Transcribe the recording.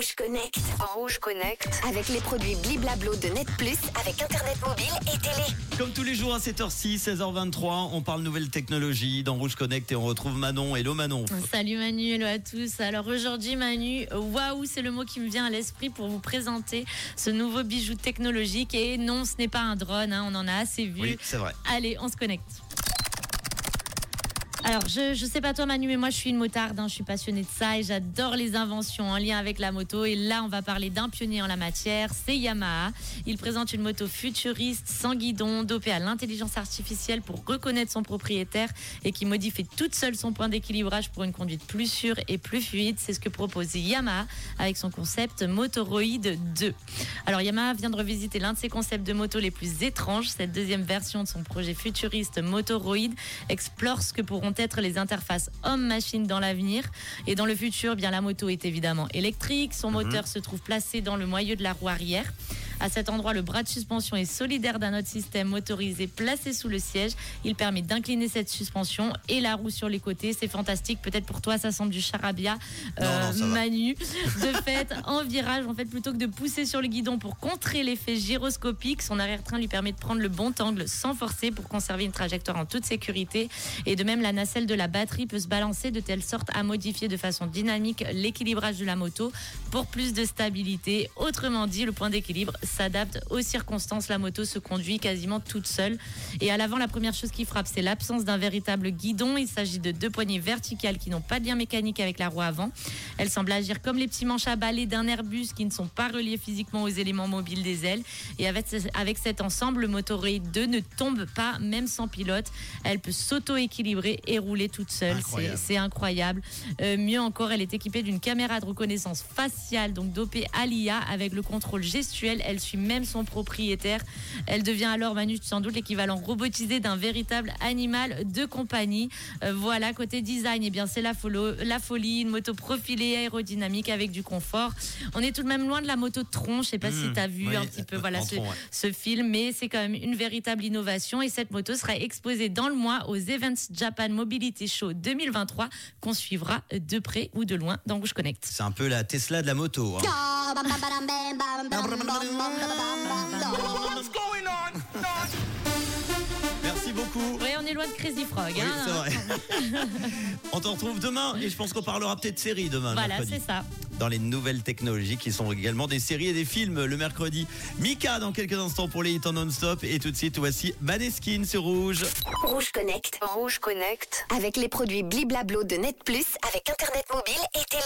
Rouge Connect. Rouge Connect. Avec les produits Bliblablo de Net Plus, avec Internet mobile et télé. Comme tous les jours à 7h06, 16h23, on parle nouvelles technologies dans Rouge Connect et on retrouve Manon. Hello Manon. Salut Manu, hello à tous. Alors aujourd'hui Manu, waouh, c'est le mot qui me vient à l'esprit pour vous présenter ce nouveau bijou technologique. Et non, ce n'est pas un drone, hein, on en a assez vu. Oui, c'est vrai. Allez, on se connecte. Alors, je, je sais pas toi Manu, mais moi je suis une motarde, hein, je suis passionnée de ça et j'adore les inventions en lien avec la moto. Et là, on va parler d'un pionnier en la matière, c'est Yamaha. Il présente une moto futuriste, sans guidon, dopée à l'intelligence artificielle pour reconnaître son propriétaire et qui modifie toute seule son point d'équilibrage pour une conduite plus sûre et plus fluide. C'est ce que propose Yamaha avec son concept Motoroid 2. Alors, Yamaha vient de revisiter l'un de ses concepts de moto les plus étranges. Cette deuxième version de son projet futuriste Motoroid explore ce que pourront être les interfaces homme-machine dans l'avenir. Et dans le futur, bien la moto est évidemment électrique. Son moteur se trouve placé dans le moyeu de la roue arrière. À cet endroit, le bras de suspension est solidaire d'un autre système motorisé placé sous le siège. Il permet d'incliner cette suspension et la roue sur les côtés. C'est fantastique. Peut-être pour toi, ça semble du charabia, Non, non, ça va. Manu. De fait, en virage, en fait, plutôt que de pousser sur le guidon pour contrer l'effet gyroscopique, son arrière-train lui permet de prendre le bon angle sans forcer pour conserver une trajectoire en toute sécurité. Et de même, la nacelle de la batterie peut se balancer de telle sorte à modifier de façon dynamique l'équilibrage de la moto pour plus de stabilité. Autrement dit, le point d'équilibre s'adapte aux circonstances. La moto se conduit quasiment toute seule. Et à l'avant, la première chose qui frappe, c'est l'absence d'un véritable guidon. Il s'agit de deux poignées verticales qui n'ont pas de lien mécanique avec la roue avant. Elles semblent agir comme les petits manches à balai d'un Airbus qui ne sont pas reliés physiquement aux éléments mobiles des ailes. Et avec, avec cet ensemble, le Motoroid 2 ne tombe pas, même sans pilote. Elle peut s'auto-équilibrer et rouler toute seule. C'est incroyable. Euh, mieux encore, elle est équipée d'une caméra de reconnaissance faciale, donc dopée à l'IA avec le contrôle gestuel. Elle suit même son propriétaire. Elle devient alors, Manu, sans doute l'équivalent robotisé d'un véritable animal de compagnie. Euh, voilà, côté design, eh bien, c'est la, folie, une moto profilée, aérodynamique avec du confort. On est tout de même loin de la moto Tron. Je sais pas si Mmh, tu as vu oui, un petit peu voilà, en ce, Tron, ouais. ce film, mais c'est quand même une véritable innovation. Et cette moto sera exposée dans le mois aux Events Japan Mobility Show 2023 qu'on suivra de près ou de loin dans Rouge Connect. C'est un peu la Tesla de la moto. hein. Merci beaucoup. Ouais, on est loin de Crazy Frog. Oui, hein. c'est vrai. on te retrouve demain et je pense qu'on parlera peut-être série demain. le Voilà, mercredi. c'est ça. Dans les nouvelles technologies qui sont également des séries et des films le mercredi. Mika dans quelques instants pour les hits en non-stop. Et tout de suite, voici Maneskin sur Rouge. Rouge Connect. Rouge Connect. Avec les produits Bliblablo de Net Plus, avec Internet mobile et télé.